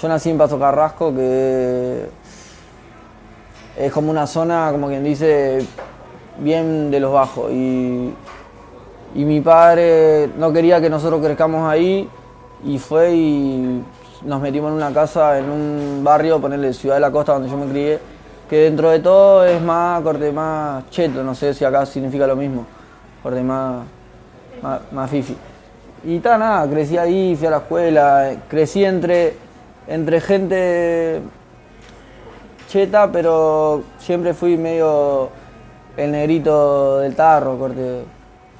Yo nací en Paso Carrasco, que es como una zona, como quien dice, bien de los bajos. Y, y mi padre no quería que nosotros crezcamos ahí y fue y nos metimos en una casa en un barrio, ponerle Ciudad de la Costa, donde yo me crié, que dentro de todo es más, corte más cheto, no sé si acá significa lo mismo, corte más, más, más fifi. Y tal, nada, crecí ahí, fui a la escuela, crecí entre, entre gente cheta, pero siempre fui medio el negrito del tarro, corte.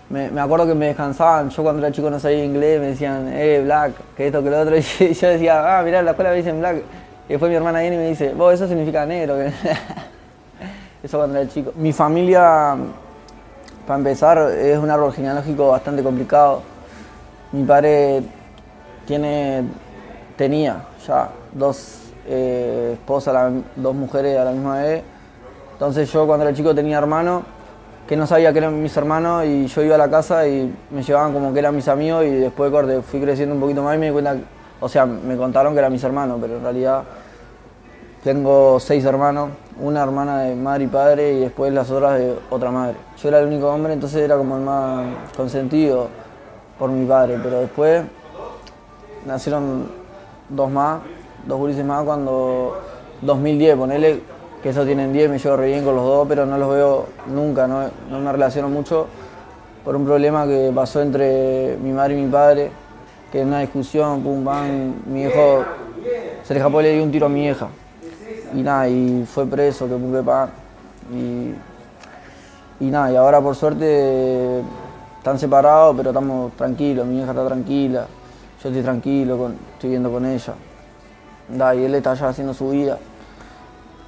Me, acuerdo que me descansaban, yo cuando era chico no sabía inglés, me decían, eh, black, que esto, que lo otro, y yo decía, ah, mirá, la escuela me dicen black. Y después mi hermana viene y me dice, vos, eso significa negro. eso cuando era chico. Mi familia, para empezar, es un árbol genealógico bastante complicado. Mi padre tiene, tenía ya dos eh, esposas, dos mujeres a la misma vez. Entonces yo cuando era chico tenía hermanos que no sabía que eran mis hermanos y yo iba a la casa y me llevaban como que eran mis amigos y después corte, fui creciendo un poquito más y me di cuenta, o sea, me contaron que eran mis hermanos, pero en realidad tengo seis hermanos, una hermana de madre y padre y después las otras de otra madre. Yo era el único hombre, entonces era como el más consentido por mi padre, pero después nacieron dos más, dos gurises más cuando 2010, ponele que esos tienen 10, me llevo re bien con los dos, pero no los veo nunca, no, no me relaciono mucho por un problema que pasó entre mi madre y mi padre, que en una discusión, pum, pam, mi hijo se le escapó le dio un tiro a mi hija. Y nada, y fue preso, que pum, que pan. Y, y nada, y ahora por suerte están separados, pero estamos tranquilos, mi hija está tranquila, yo estoy tranquilo, con- estoy viendo con ella. Da, y él está ya haciendo su vida.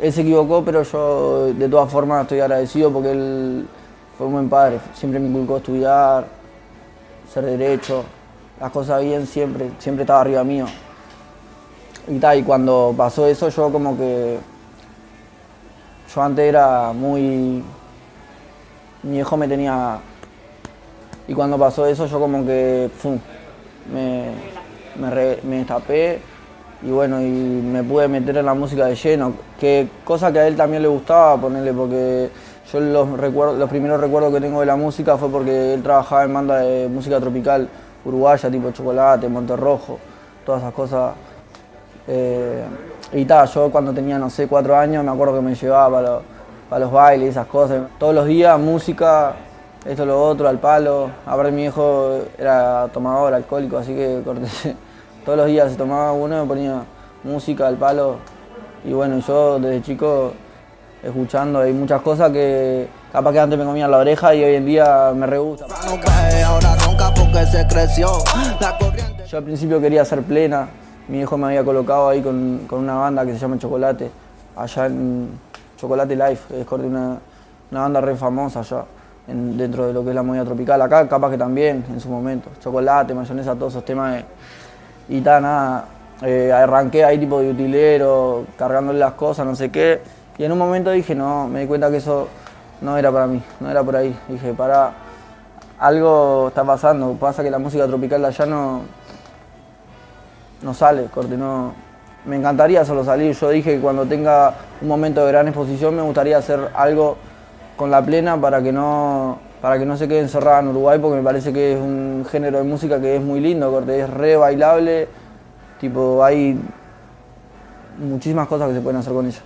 Él se equivocó, pero yo de todas formas estoy agradecido porque él fue un buen padre. Siempre me inculcó estudiar, ser derecho, las cosas bien siempre, siempre estaba arriba mío. Y, y cuando pasó eso yo como que... Yo antes era muy... Mi hijo me tenía... Y cuando pasó eso yo como que... me, me, re- me destapé y bueno, y me pude meter en la música de lleno, que cosa que a él también le gustaba ponerle, porque yo los, recuerdos, los primeros recuerdos que tengo de la música fue porque él trabajaba en banda de música tropical uruguaya, tipo Chocolate, Monterrojo, todas esas cosas. Eh, y tal, yo cuando tenía, no sé, cuatro años, me acuerdo que me llevaba para, para los bailes, esas cosas. Todos los días, música, esto, lo otro, al palo. Aparte mi hijo era tomador, alcohólico, así que corté. Todos los días se tomaba uno, me ponía música al palo. Y bueno, yo desde chico escuchando, hay muchas cosas que capaz que antes me comían la oreja y hoy en día me re gusta. Yo al principio quería ser plena, mi hijo me había colocado ahí con, con una banda que se llama Chocolate, allá en Chocolate Life, es corte una, una banda re famosa allá, en- dentro de lo que es la movida tropical. Acá capaz que también, en su momento, Chocolate, mayonesa, todos esos temas. de- y tal, nada, eh, arranqué ahí tipo de utilero, cargándole las cosas, no sé qué. Y en un momento dije, no, me di cuenta que eso no era para mí, no era por ahí. Dije, para, algo está pasando, pasa que la música tropical allá no, no sale, corte, no. Me encantaría solo salir. Yo dije que cuando tenga un momento de gran exposición me gustaría hacer algo con la plena para que no, para que no se quede encerrada en Uruguay, porque me parece que es un género de música que es muy lindo, corte, es re bailable, tipo, hay muchísimas cosas que se pueden hacer con ella.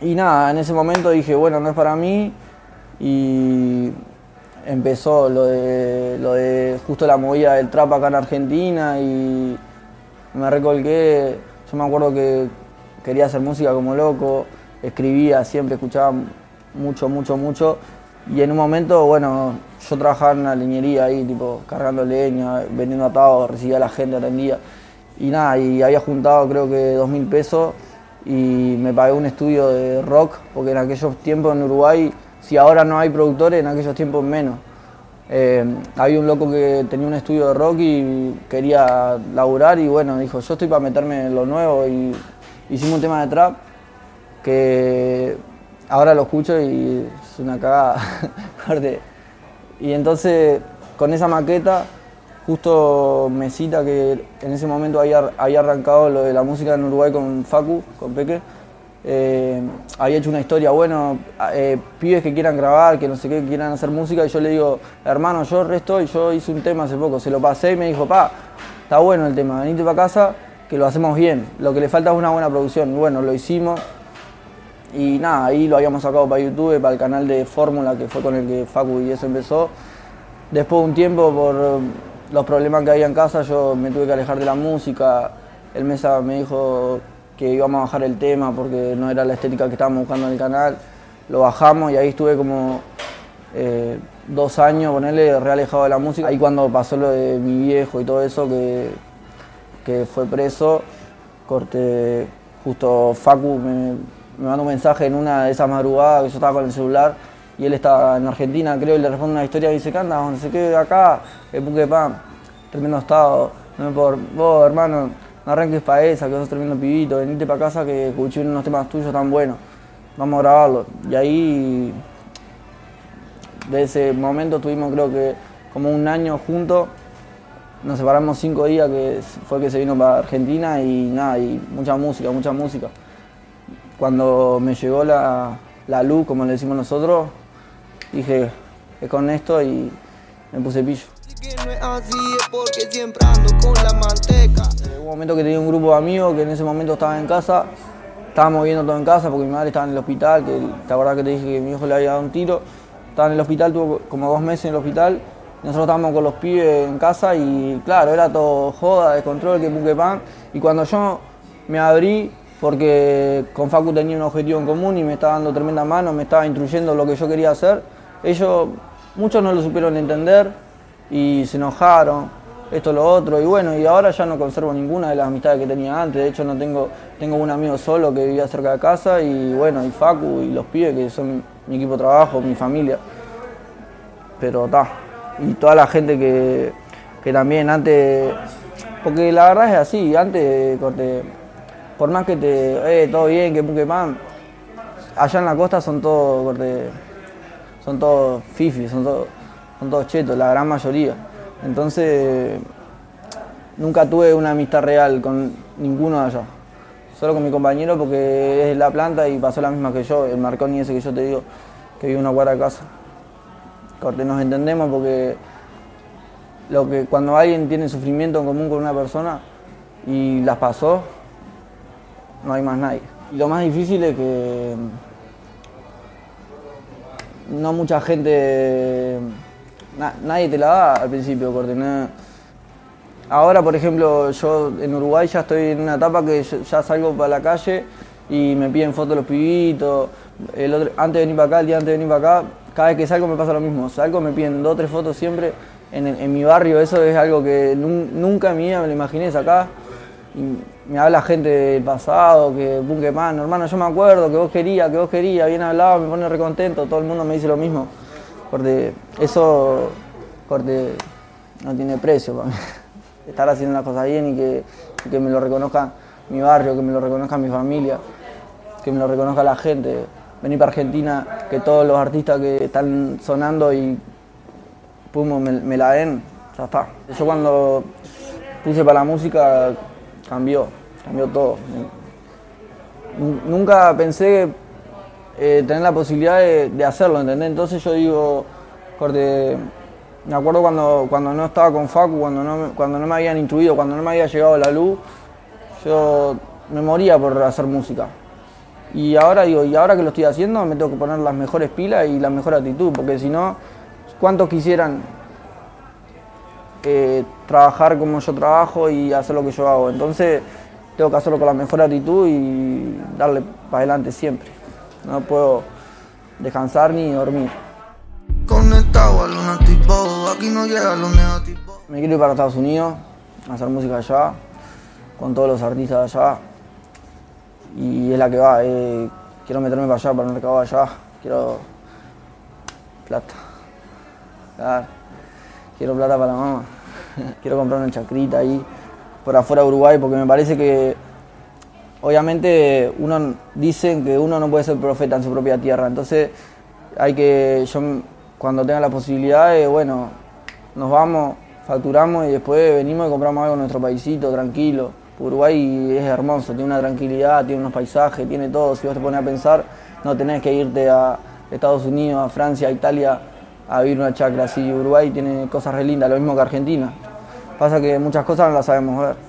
Y nada, en ese momento dije, bueno, no es para mí. Y empezó lo de, lo de justo la movida del trap acá en Argentina y me recolgué. Yo me acuerdo que quería hacer música como loco, escribía, siempre escuchaba mucho, mucho, mucho. Y en un momento, bueno, yo trabajaba en una leñería ahí, tipo, cargando leña, vendiendo atados, recibía a la gente, atendía. Y nada, y había juntado creo que dos mil pesos y me pagué un estudio de rock, porque en aquellos tiempos en Uruguay, si ahora no hay productores, en aquellos tiempos menos. Eh, había un loco que tenía un estudio de rock y quería laburar y bueno, dijo, yo estoy para meterme en lo nuevo y hicimos un tema de trap que ahora lo escucho y es una cagada. Y entonces con esa maqueta justo Mesita, que en ese momento había, arrancado lo de la música en Uruguay con Facu, con Peque, eh, había hecho una historia, bueno, eh, pibes que quieran grabar, que no sé qué, que quieran hacer música, y yo le digo, hermano, yo resto y yo hice un tema hace poco, se lo pasé y me dijo, pa, está bueno el tema, venite para casa, que lo hacemos bien, lo que le falta es una buena producción, bueno, lo hicimos, y nada, ahí lo habíamos sacado para YouTube, para el canal de Fórmula, que fue con el que Facu y eso empezó. Después de un tiempo, por los problemas que había en casa, yo me tuve que alejar de la música. El Mesa me dijo que íbamos a bajar el tema porque no era la estética que estábamos buscando en el canal. Lo bajamos y ahí estuve como eh, dos años, ponerle re alejado de la música. Ahí cuando pasó lo de mi viejo y todo eso, que, que fue preso, corté, justo Facu me, me mandó un mensaje en una de esas madrugadas que yo estaba con el celular y él estaba en Argentina, creo, y le responde una historia y dice, ¿qué anda? No sé qué, acá, el buque pan, tremendo estado, no me por vos, hermano, no arranques para esa, que sos tremendo pibito, venite para casa que escuché unos temas tuyos tan buenos, vamos a grabarlo. Y ahí, de ese momento tuvimos creo que como un año juntos, nos separamos cinco días, que fue que se vino para Argentina y nada, y mucha música, mucha música. Cuando me llegó la, la luz, como le decimos nosotros, dije, es con esto y me puse pillo. Hubo un momento que tenía un grupo de amigos que en ese momento estaba en casa, estábamos viendo todo en casa porque mi madre estaba en el hospital, que la verdad que te dije que mi hijo le había dado un tiro, estaba en el hospital, tuvo como dos meses en el hospital, nosotros estábamos con los pibes en casa y claro, era todo joda, descontrol, que pan, y cuando yo me abrí, porque con Facu tenía un objetivo en común y me estaba dando tremenda mano, me estaba instruyendo lo que yo quería hacer. Ellos, muchos no lo supieron entender y se enojaron, esto, lo otro, y bueno, y ahora ya no conservo ninguna de las amistades que tenía antes, de hecho no tengo, tengo un amigo solo que vivía cerca de casa y bueno, y Facu y los pibes que son mi equipo de trabajo, mi familia. Pero está, y toda la gente que, que también antes, porque la verdad es así, antes corte, por más que te, eh, todo bien, que que man, allá en la costa son todos, son todos fifis, son todos, son todos chetos, la gran mayoría. Entonces, nunca tuve una amistad real con ninguno de allá. Solo con mi compañero porque es la planta y pasó la misma que yo, el Marconi ese que yo te digo, que vive una cuadra de casa. Corte, nos entendemos porque lo que, cuando alguien tiene sufrimiento en común con una persona y las pasó, no hay más nadie. Y lo más difícil es que no mucha gente, nadie te la da al principio, corte. Ahora, por ejemplo, yo en Uruguay ya estoy en una etapa que ya salgo para la calle y me piden fotos los pibitos. El otro, antes de venir para acá, el día antes de venir para acá, cada vez que salgo me pasa lo mismo. Salgo, me piden dos o tres fotos siempre. En, mi barrio eso es algo que nunca en mi vida me lo imaginé sacar me habla gente del pasado, que Bunke Man, hermano, yo me acuerdo que vos querías, que vos querías, bien hablado, me pone recontento, todo el mundo me dice lo mismo. Corte, eso, corte, no tiene precio para mí. Estar haciendo las cosas bien y que, que me lo reconozca mi barrio, que me lo reconozca mi familia, que me lo reconozca la gente. Venir para Argentina, que todos los artistas que están sonando y pum, me, me la den, ya está. Yo cuando puse para la música cambió, cambió todo. Nunca pensé eh, tener la posibilidad de, hacerlo, ¿entendés? Entonces yo digo, corte, me acuerdo cuando, cuando no estaba con Facu, cuando no, cuando no me habían instruido, cuando no me había llegado la luz, yo me moría por hacer música. Y ahora digo, y ahora que lo estoy haciendo, me tengo que poner las mejores pilas y la mejor actitud, porque si no, ¿cuántos quisieran eh, trabajar como yo trabajo y hacer lo que yo hago. Entonces tengo que hacerlo con la mejor actitud y darle para adelante siempre. No puedo descansar ni dormir. Me quiero ir para Estados Unidos a hacer música allá, con todos los artistas allá. Y es la que va, eh, quiero meterme para allá, para el mercado allá. Quiero plata. Quiero plata para la mamá. quiero comprar una chacrita ahí por afuera de Uruguay porque me parece que obviamente uno dicen que uno no puede ser profeta en su propia tierra, entonces hay que yo cuando tenga la posibilidad, bueno, nos vamos, facturamos y después venimos y compramos algo en nuestro paisito, tranquilo. Uruguay es hermoso, tiene una tranquilidad, tiene unos paisajes, tiene todo. Si vos te pones a pensar, no tenés que irte a Estados Unidos, a Francia, a Italia a vivir una chacra así. Uruguay tiene cosas re lindas, lo mismo que Argentina. Pasa que muchas cosas no las sabemos ver.